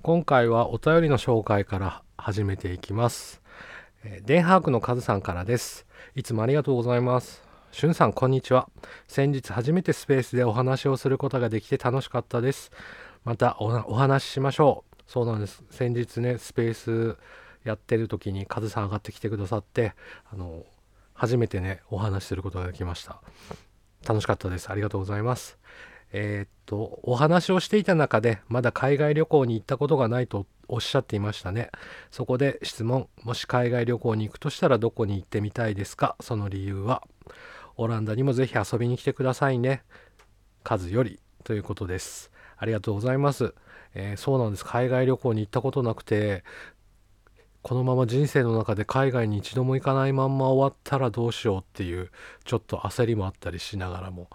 今回はお便りの紹介から始めていきます。デンハークのカズさんからです。いつもありがとうございます。しゅんさん、こんにちは。先日初めてスペースでお話をすることができて楽しかったです。またおお話ししましょう。そうなんです。先日ね、スペースやってる時にカズさん上がってきてくださって、あの、初めてね、お話しすることができました。楽しかったです。ありがとうございます。えーっと、お話をしていた中で、まだ海外旅行に行ったことがないとおっしゃっていましたね。そこで質問、もし海外旅行に行くとしたらどこに行ってみたいですか？その理由は。オランダにもぜひ遊びに来てくださいね。数よりということです。ありがとうございます。えーそうなんです。海外旅行に行ったことなくて、このまま人生の中で海外に一度も行かないまんま終わったらどうしようっていうちょっと焦りもあったりしながらも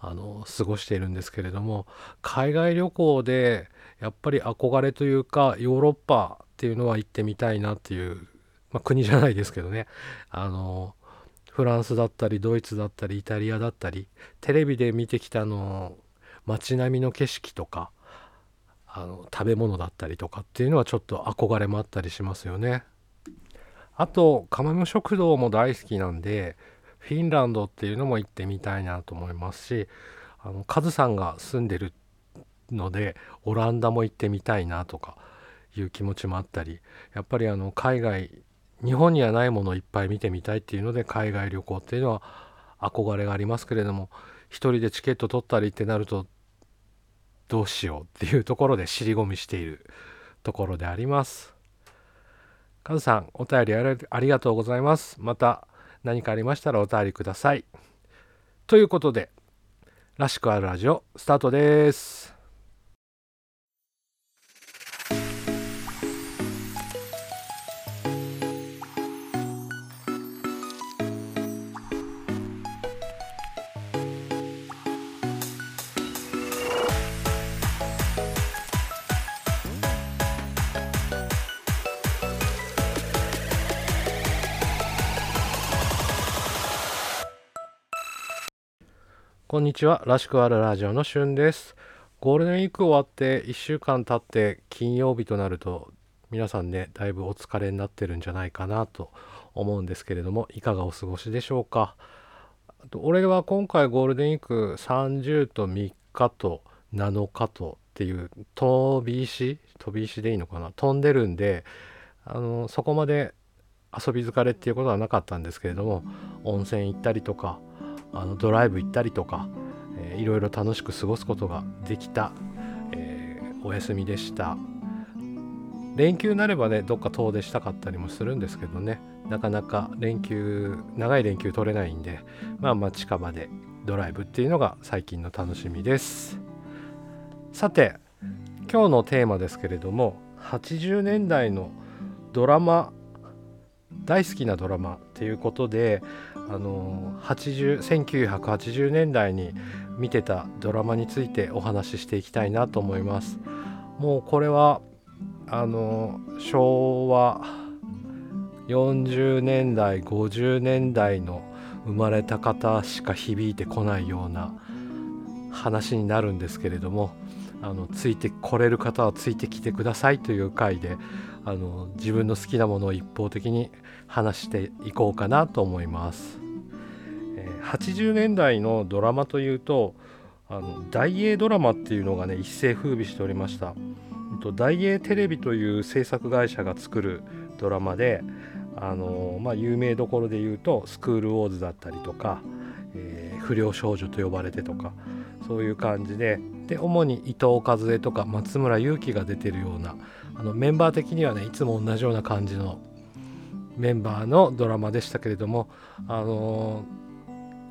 あの過ごしているんですけれども海外旅行でやっぱり憧れというかヨーロッパっていうのは行ってみたいなっていう、まあ、国じゃないですけどねあのフランスだったりドイツだったりイタリアだったりテレビで見てきたの街並みの景色とかあの食べ物だったりとかっていうのはちょっと憧れもあったりしますよね。あとカマム食堂も大好きなんでフィンランドっていうのも行ってみたいなと思いますしあのカズさんが住んでるのでオランダも行ってみたいなとかいう気持ちもあったりやっぱりあの海外日本にはないものをいっぱい見てみたいっていうので海外旅行っていうのは憧れがありますけれども一人でチケット取ったりってなるとどうしようっていうところで尻込みしているところであります。カズさんお便りありがとうございます。また何かありましたらお便りください。ということでらしくあるラジオスタートです。こんにちは。らしくあるラジオのしゅんです。ゴールデンウィーク終わって1週間経って金曜日となると皆さんね、だいぶお疲れになってるんじゃないかなと思うんですけれども、いかがお過ごしでしょうか？あと俺は今回ゴールデンウィーク30と3日と7日とっていう飛び石？飛び石でいいのかな？飛んでるんであのそこまで遊び疲れっていうことはなかったんですけれども温泉行ったりとかあのドライブ行ったりとか、えーいろいろ楽しく過ごすことができた、えーお休みでした。連休なればねどっか遠出したかったりもするんですけどね。なかなか連休長い連休取れないんでまあまあ近場でドライブっていうのが最近の楽しみです。さて今日のテーマですけれども80年代のドラマ大好きなドラマっていうことであの80 1980年代に見てたドラマについてお話ししていきたいなと思います。もうこれはあの昭和40年代50年代の生まれた方しか響いてこないような話になるんですけれどもあのついてこれる方はついてきてくださいという回であの自分の好きなものを一方的に話していこうかなと思います。80年代のドラマというとあの大英ドラマっていうのがね一世風靡しておりました。大英テレビという制作会社が作るドラマであの、まあ、有名どころで言うと「スクールウォーズ」だったりとか「えー不良少女と呼ばれて」とかそういう感じでで主に伊藤和恵とか松村雄輝が出てるようなあのメンバー的にはねいつも同じような感じのメンバーのドラマでしたけれどもあの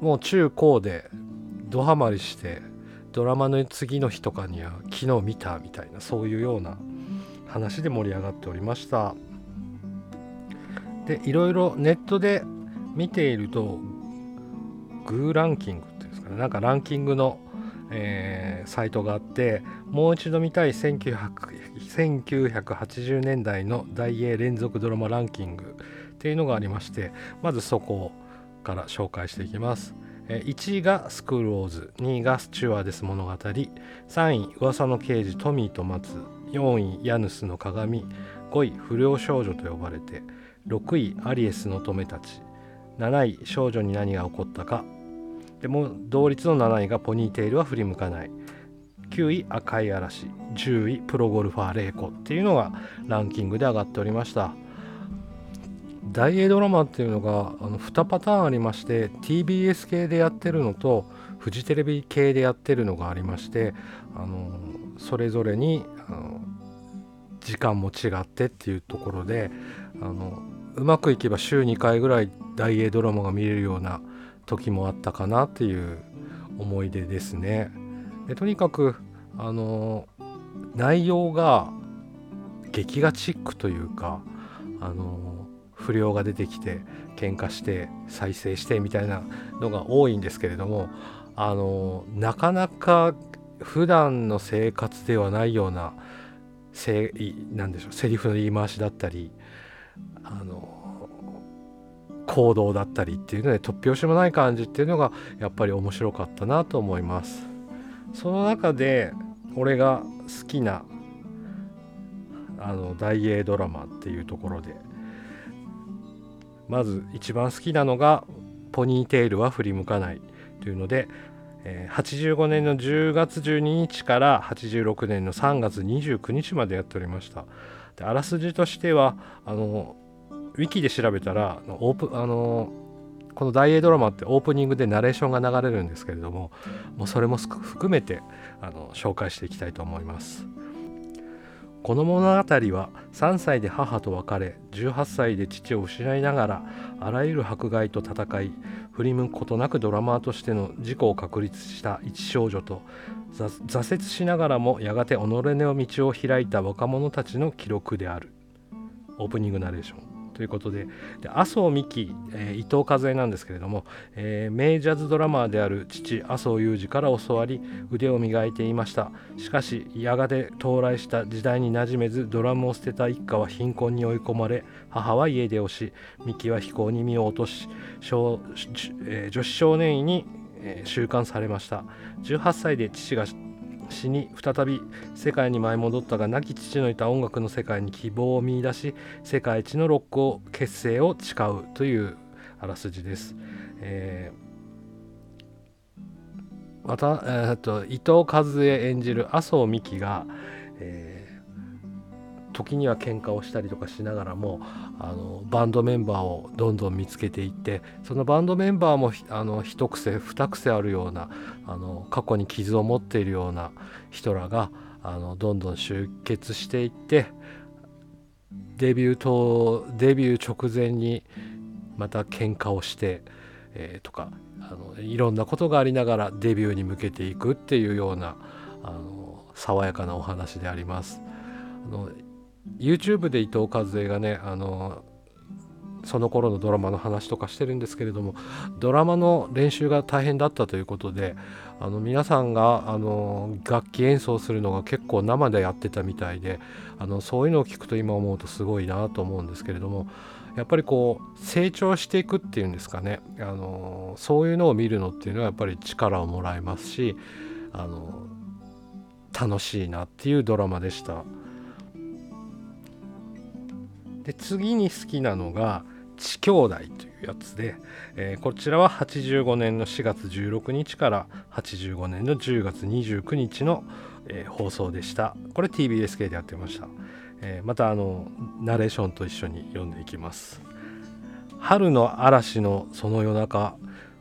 もう中高でドハマりしてドラマの次の日とかには昨日見たみたいなそういうような話で盛り上がっておりました。でいろいろネットで見ているとグーランキングっていうんですかねなんかランキングの、えーサイトがあってもう一度見たい1900 1980年代の大英連続ドラマランキングっていうのがありましてまずそこから紹介していきます。えー1位がスクールウォーズ2位がスチュワーデス物語3位噂の刑事トミーと松4位ヤヌスの鏡5位不良少女と呼ばれて6位アリエスの乙女たち7位少女に何が起こったかでも同率の7位がポニーテールは振り向かない。9位赤い嵐。10位プロゴルファーレイコっていうのがランキングで上がっておりました。大英ドラマっていうのがあの2パターンありまして TBS 系でやってるのとフジテレビ系でやってるのがありましてあのそれぞれにあの時間も違ってっていうところであのうまくいけば週2回ぐらい大英ドラマが見れるような時もあったかなっていう思い出ですね。でとにかくあの内容が劇画チックというかあの不良が出てきて喧嘩して再生してみたいなのが多いんですけれどもあのなかなか普段の生活ではないようなせなんでしょうセリフの言い回しだったりあの行動だったりっていうので突拍子もない感じっていうのがやっぱり面白かったなと思います。その中で俺が好きなあの大英ドラマっていうところでまず一番好きなのが「ポニーテールは振り向かない」というので、え、85年の10月12日から86年の3月29日までやっておりました。であらすじとしてはあのウィキで調べたらオープあのこの大英ドラマってオープニングでナレーションが流れるんですけれどももうそれも含めてあの紹介していきたいと思います。この物語は3歳で母と別れ18歳で父を失いながらあらゆる迫害と戦い振り向くことなくドラマーとしての自己を確立した一少女と挫折しながらもやがて己の道を開いた若者たちの記録であるオープニングナレーションということでで麻生美紀、えー、伊藤和恵なんですけれども、えー、名ジャズドラマーである父麻生裕二から教わり腕を磨いていました。しかしやがて到来した時代に馴染めずドラムを捨てた一家は貧困に追い込まれ母は家出をし美紀は飛行に身を落とし小、えー、女子少年院に収監されました。18歳で父が死に再び世界に舞い戻ったが亡き父のいた音楽の世界に希望を見いだし世界一のロックを結成を誓うというあらすじです。えー、また、えー、と伊藤和恵演じる麻生美樹が、えー時には喧嘩をしたりとかしながらもあのバンドメンバーをどんどん見つけていってそのバンドメンバーもあの一癖二癖あるようなあの過去に傷を持っているような人らがあのどんどん集結していってデビューとデビュー直前にまた喧嘩をして、えー、とかあのいろんなことがありながらデビューに向けていくっていうようなあの爽やかなお話であります。あの YouTube で伊藤和恵がねあのその頃のドラマの話とかしてるんですけれどもドラマの練習が大変だったということであの皆さんがあの楽器演奏するのが結構生でやってたみたいであのそういうのを聞くと今思うとすごいなと思うんですけれどもやっぱりこう成長していくっていうんですかねあのそういうのを見るのっていうのはやっぱり力をもらえますしあの楽しいなっていうドラマでした。で次に好きなのが「地兄弟」というやつで、えー、こちらは85年の4月16日から85年の10月29日の、えー、放送でした。これ TBS 系でやってました、えー、またあのナレーションと一緒に読んでいきます。春の嵐のその夜中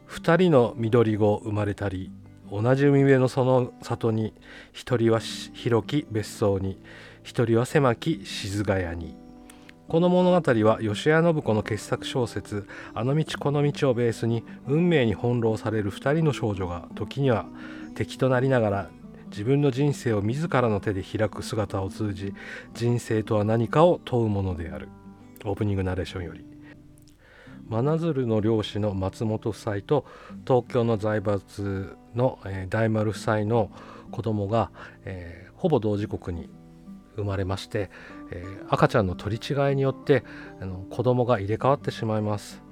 2人の緑子生まれたり同じ海辺のその里に一人は広き別荘に一人は狭き静ヶ谷に。この物語は吉谷信子の傑作小説「あの道この道」をベースに運命に翻弄される2人の少女が時には敵となりながら自分の人生を自らの手で開く姿を通じ人生とは何かを問うものである。オープニングナレーションより。真鶴の漁師の松本夫妻と東京の財閥の、えー、大丸夫妻の子供が、えー、ほぼ同時刻に生まれまして、えー、赤ちゃんの取り違いによってあの子供が入れ替わってしまいます。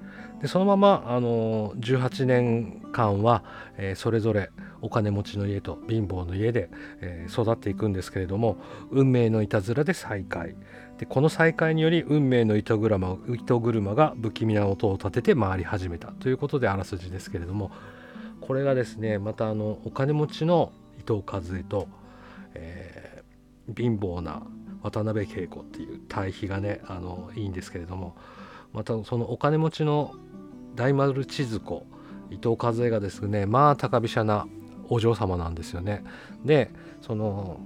でそのままあの18年間は、えー、それぞれお金持ちの家と貧乏の家で、えー、育っていくんですけれども運命のいたずらで再会。でこの再会により運命の糸車糸車が不気味な音を立てて回り始めた。ということであらすじですけれどもこれがですねまたあのお金持ちの伊藤和恵と、えー、貧乏な渡辺恵子っていう対比がねあのいいんですけれどもまたそのお金持ちの大丸千鶴子伊藤和恵がですねまあ高飛車なお嬢様なんですよね。でその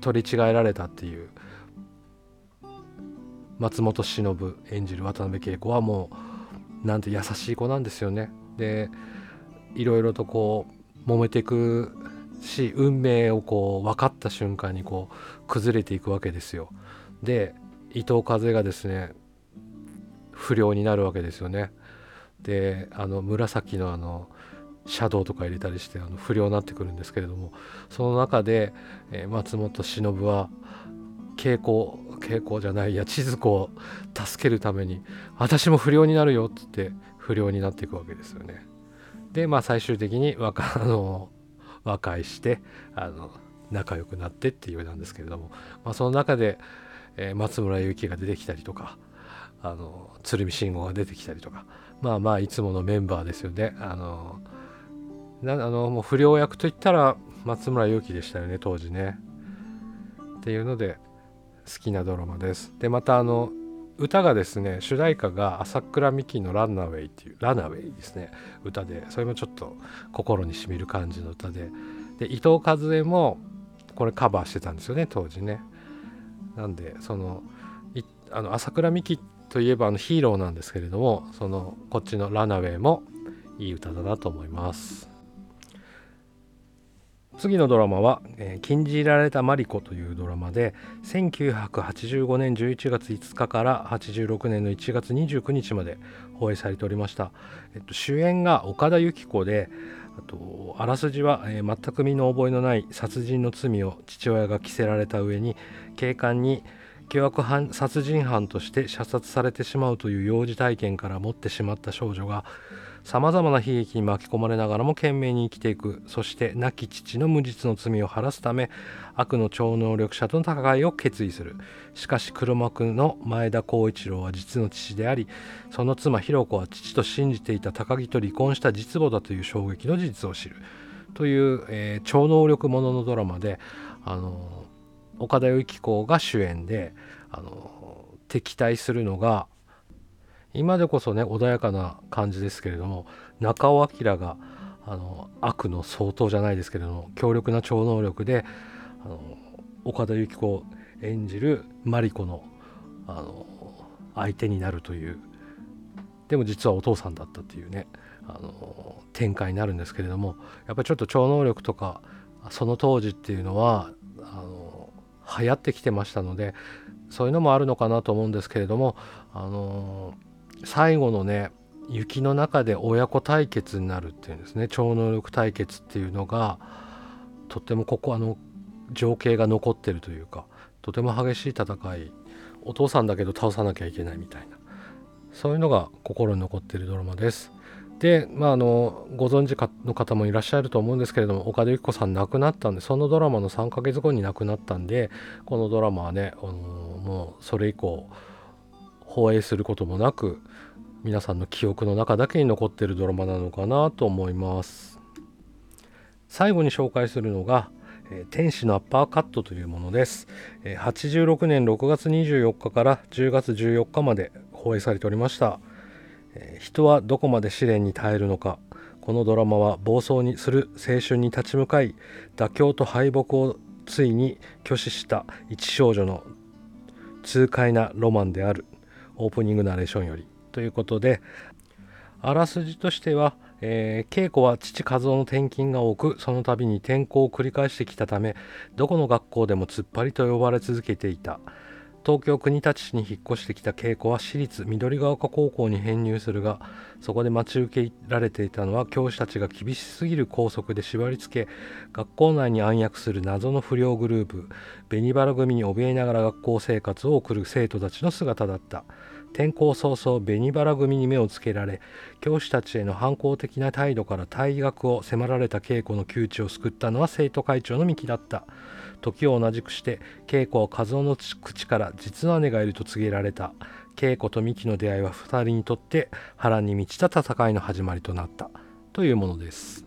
取り違えられたっていう松本忍演じる渡辺恵子はもうなんて優しい子なんですよね。でいろいろとこう揉めていくし運命をこう分かった瞬間にこう崩れていくわけですよ。で伊藤風がですね不良になるわけですよね。であの紫のあのシャドウとか入れたりしてあの不良になってくるんですけれどもその中で、えー、松本忍は稽古稽古じゃないや千鶴子を助けるために私も不良になるよっつって不良になっていくわけですよね。でまあ最終的に和あの和解してあの仲良くなってっていうなんですけれども、まあ、その中で、えー、松村ゆきが出てきたりとかあの鶴見慎吾が出てきたりとかまあまあいつものメンバーですよね。あのなあのもう不良役といったら松村ゆきでしたよね当時ね。っていうので好きなドラマです。でまたあの歌がですね主題歌が朝倉美希の「ランナウェイ」っていう「ランナウェイ」ですね。歌でそれもちょっと心にしみる感じの歌で。で伊藤和恵もこれカバーしてたんですよね当時ね。なんでそのあの朝倉美希といえばあのヒーローなんですけれどもそのこっちの「ランナウェイ」もいい歌だなと思います。次のドラマは、えー、禁じられたマリコというドラマで1985年11月5日から86年の1月29日まで放映されておりました、えっと、主演が岡田由紀子であとあらすじは、えー、全く身の覚えのない殺人の罪を父親が着せられた上に警官に凶悪犯殺人犯として射殺されてしまうという幼児体験から持ってしまった少女がさまざまな悲劇に巻き込まれながらも懸命に生きていく。そして亡き父の無実の罪を晴らすため悪の超能力者との戦いを決意する。しかし黒幕の前田光一郎は実の父でありその妻ひろ子は父と信じていた高木と離婚した実母だという衝撃の事実を知る。という、えー、超能力もののドラマであの岡田由紀子が主演であの敵対するのが今でこそね穏やかな感じですけれども中尾明があの悪の相当じゃないですけれども強力な超能力であの岡田由紀子演じるマリコのあの相手になるというでも実はお父さんだったっていうねあの展開になるんですけれどもやっぱりちょっと超能力とかその当時っていうのはあの流行ってきてましたのでそういうのもあるのかなと思うんですけれどもあの最後のね雪の中で親子対決になるっていうんですね。超能力対決っていうのがとってもここあの情景が残ってるというかとても激しい戦い。お父さんだけど倒さなきゃいけないみたいな。そういうのが心に残ってるドラマです。で、まあ、あのご存知の方もいらっしゃると思うんですけれども岡田由紀子さん亡くなったんでそのドラマの3ヶ月後に亡くなったんでこのドラマはね、あのもうそれ以降放映することもなく皆さんの記憶の中だけに残っているドラマなのかなと思います。最後に紹介するのが「天使のアッパーカット」というものです。86年6月24日から10月14日まで放映されておりました。人はどこまで試練に耐えるのか。このドラマは暴走にする青春に立ち向かい妥協と敗北をついに拒否した一少女の痛快なロマンである。オープニングナレーションよりということであらすじとしては、えー、稽古は父和夫の転勤が多くその度に転校を繰り返してきたためどこの学校でも突っ張りと呼ばれ続けていた。東京国立市に引っ越してきた稽古は私立緑ヶ丘高校に編入するがそこで待ち受けられていたのは教師たちが厳しすぎる校則で縛り付け学校内に暗躍する謎の不良グループ紅バラ組に怯えながら学校生活を送る生徒たちの姿だった。転校早々紅原組に目をつけられ教師たちへの反抗的な態度から退学を迫られた稽古の窮地を救ったのは生徒会長の三木だった。時を同じくして稽古は和夫の口から実の姉がいると告げられた。稽古と三木の出会いは2人にとって波乱に満ちた戦いの始まりとなった。というものです。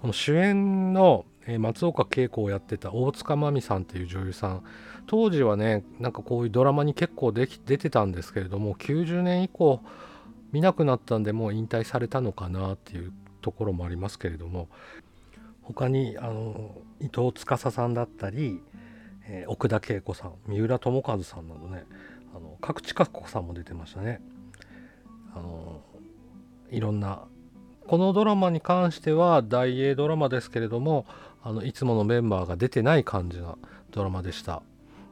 この主演の松岡恵子をやってた大塚真美さんっていう女優さん。当時はねなんかこういうドラマに結構でき出てたんですけれども90年以降見なくなったんでもう引退されたのかなっていうところもありますけれども他にあの伊藤司さんだったり、えー、奥田恵子さん三浦友和さんなどねあの角地佳子さんも出てましたね。あのいろんなこのドラマに関しては大英ドラマですけれどもあのいつものメンバーが出てない感じなドラマでした。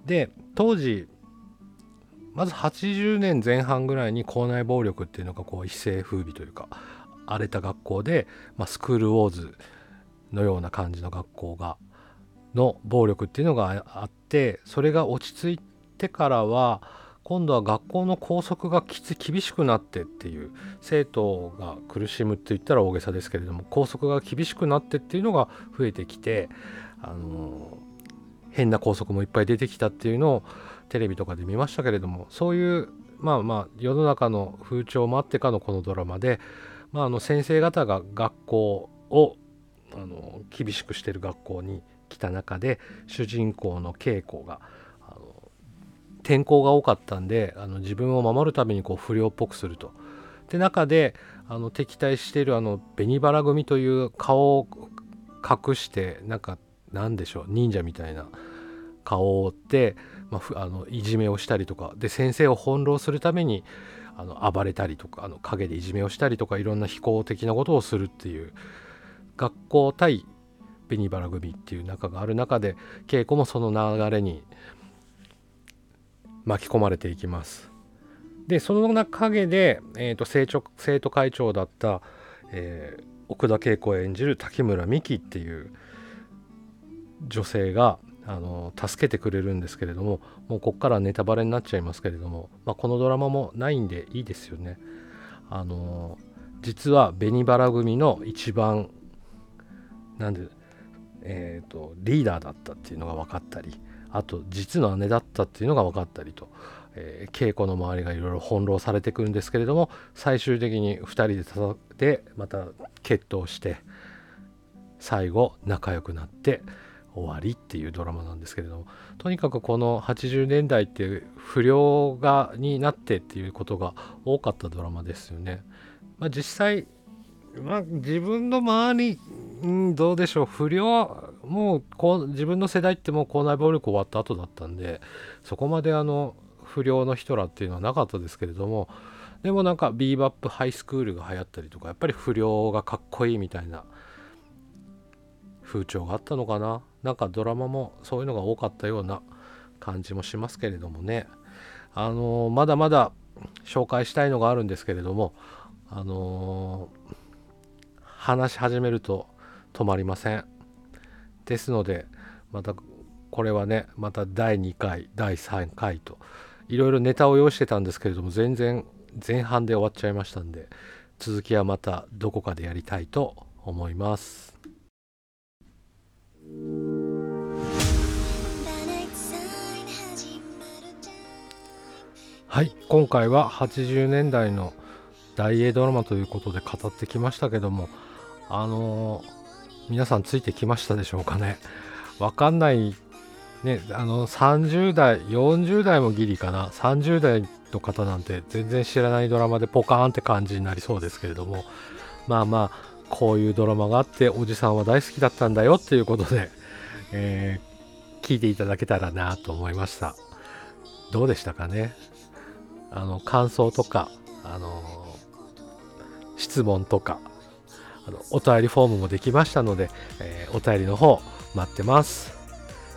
で当時まず80年前半ぐらいに校内暴力っていうのがこう一世風靡というか荒れた学校で、まあ、スクールウォーズのような感じの学校がの暴力っていうのがあってそれが落ち着いてからは今度は学校の校則がきつ厳しくなってっていう生徒が苦しむって言ったら大げさですけれども校則が厳しくなってっていうのが増えてきてあの変な校則もいっぱい出てきたっていうのをテレビとかで見ましたけれどもそういうまあまあ世の中の風潮もあってかのこのドラマで、まあ、あの先生方が学校をあの厳しくしてる学校に来た中で主人公の稽古があの転校が多かったんであの自分を守るためにこう不良っぽくすると。で中であの敵対しているあの紅原組という顔を隠してなんか何でしょう忍者みたいな顔を覆って、まあ、あのいじめをしたりとかで先生を翻弄するためにあの暴れたりとかあの陰でいじめをしたりとかいろんな非行的なことをするっていう学校対紅原組っていう仲がある中で稽古もその流れに巻き込まれていきます。でその陰で、えーと、生生徒会長だった、えー、奥田恵子を演じる滝村美樹っていう女性があの助けてくれるんですけれどももうここからネタバレになっちゃいますけれども、まあ、このドラマもないんでいいですよね。あの実は紅原組の一番なんで、えーと、リーダーだったっていうのが分かったりあと実の姉だったっていうのが分かったりと、えー、稽古の周りがいろいろ翻弄されてくるんですけれども最終的に2人で戦ってまた決闘して最後仲良くなって終わりっていうドラマなんですけれどもとにかくこの80年代って不良がになってっていうことが多かったドラマですよね。まあ、実際、まあ、自分の周り、うん、どうでしょう不良もうこう自分の世代ってもう校内暴力終わった後だったんでそこまであの不良の人らっていうのはなかったですけれどもでもなんかビーバップハイスクールが流行ったりとかやっぱり不良がかっこいいみたいな風潮があったのかな？なんかドラマもそういうのが多かったような感じもしますけれどもね。あのー、まだまだ紹介したいのがあるんですけれどもあのー、話し始めると止まりません。ですのでまたこれはねまた第2回第3回といろいろネタを用意してたんですけれども全然前半で終わっちゃいましたんで続きはまたどこかでやりたいと思います。はい今回は80年代の大英ドラマということで語ってきましたけどもあのー、皆さんついてきましたでしょうかね。わかんないねあの30代40代もギリかな。30代の方なんて全然知らないドラマでポカーンって感じになりそうですけれども。まあまあこういうドラマがあっておじさんは大好きだったんだよっていうことで、えー、聞いていただけたらなと思いました。どうでしたかね？あの感想とか、あの質問とかあのお便りフォームもできましたので、えー、お便りの方待ってます。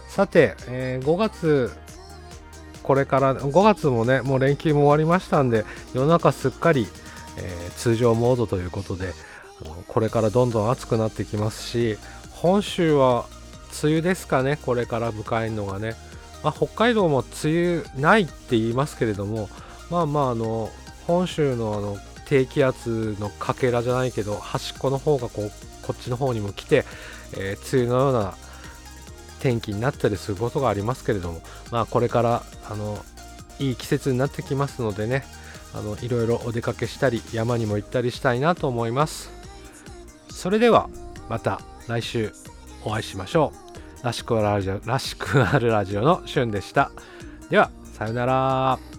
さて、えー、5月これから5月もねもう連休も終わりましたんで世の中すっかり、えー、通常モードということでこれからどんどん暑くなってきますし本州は梅雨ですかねこれから迎えるのがね、まあ、北海道も梅雨ないって言いますけれどもまあまああの本州のあの低気圧のかけらじゃないけど端っこの方がこうこっちの方にも来て、えー、梅雨のような天気になったりすることがありますけれども、まあ、これからあのいい季節になってきますのでねあのいろいろお出かけしたり山にも行ったりしたいなと思います。それではまた来週お会いしましょう。らしくあるラジオらしくあるラジオのしゅんでした。ではさよなら。